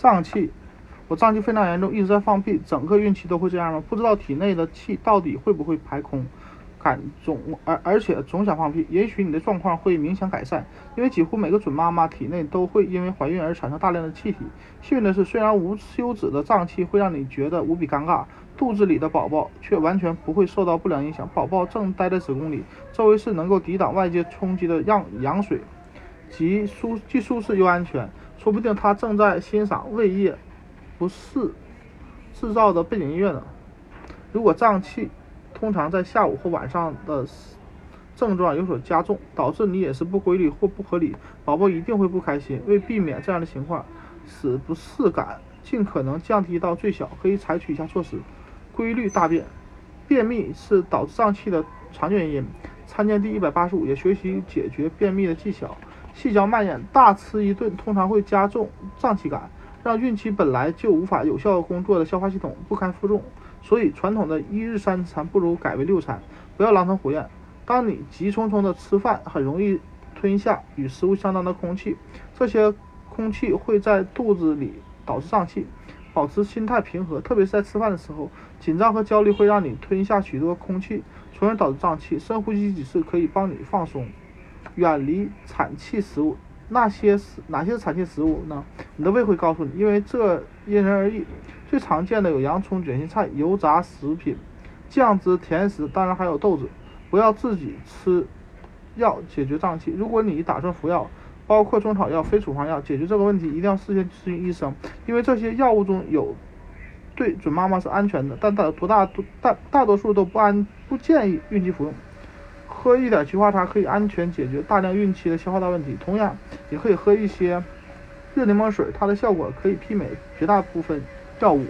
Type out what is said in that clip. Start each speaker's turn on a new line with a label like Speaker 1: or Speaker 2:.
Speaker 1: 胀气，我胀气非常严重，一直在放屁，整个孕期都会这样吗？不知道体内的气到底会不会排空，感总而而且总想放屁。也许你的状况会明显改善，因为几乎每个准妈妈体内都会因为怀孕而产生大量的气体。幸运的是，虽然无休止的胀气会让你觉得无比尴尬，肚子里的宝宝却完全不会受到不良影响。宝宝正待在子宫里，周围是能够抵挡外界冲击的样羊水。既舒既舒适又安全，说不定他正在欣赏胃液不适制造的背景音乐呢。如果胀气通常在下午或晚上的症状有所加重，导致你饮食不规律或不合理，宝宝一定会不开心。为避免这样的情况，使不适感尽可能降低到最小，可以采取以下措施：规律大便。便秘是导致胀气的常见原因，参见第一百八十五页，学习解决便秘的技巧。细嚼慢咽，大吃一顿通常会加重胀气感，让孕期本来就无法有效工作的消化系统不堪负重。所以，传统的一日三餐不如改为六餐，不要狼吞虎咽。当你急匆匆的吃饭，很容易吞下与食物相当的空气，这些空气会在肚子里导致胀气。保持心态平和，特别是在吃饭的时候，紧张和焦虑会让你吞下许多空气，从而导致胀气。深呼吸几次可以帮你放松。远离产气食物，那些是哪些是产气食物呢？你的胃会告诉你，因为这因人而异。最常见的有洋葱、卷心菜、油炸食品、酱汁、甜食，当然还有豆子。不要自己吃药解决胀气。如果你打算服药，包括中草药、非处方药，解决这个问题一定要事先咨询医生，因为这些药物中有对准妈妈是安全的，但大多大大大多数都不安不建议孕期服用。喝一点菊花茶可以安全解决大量孕期的消化道问题，同样也可以喝一些热柠檬水，它的效果可以媲美绝大部分药物。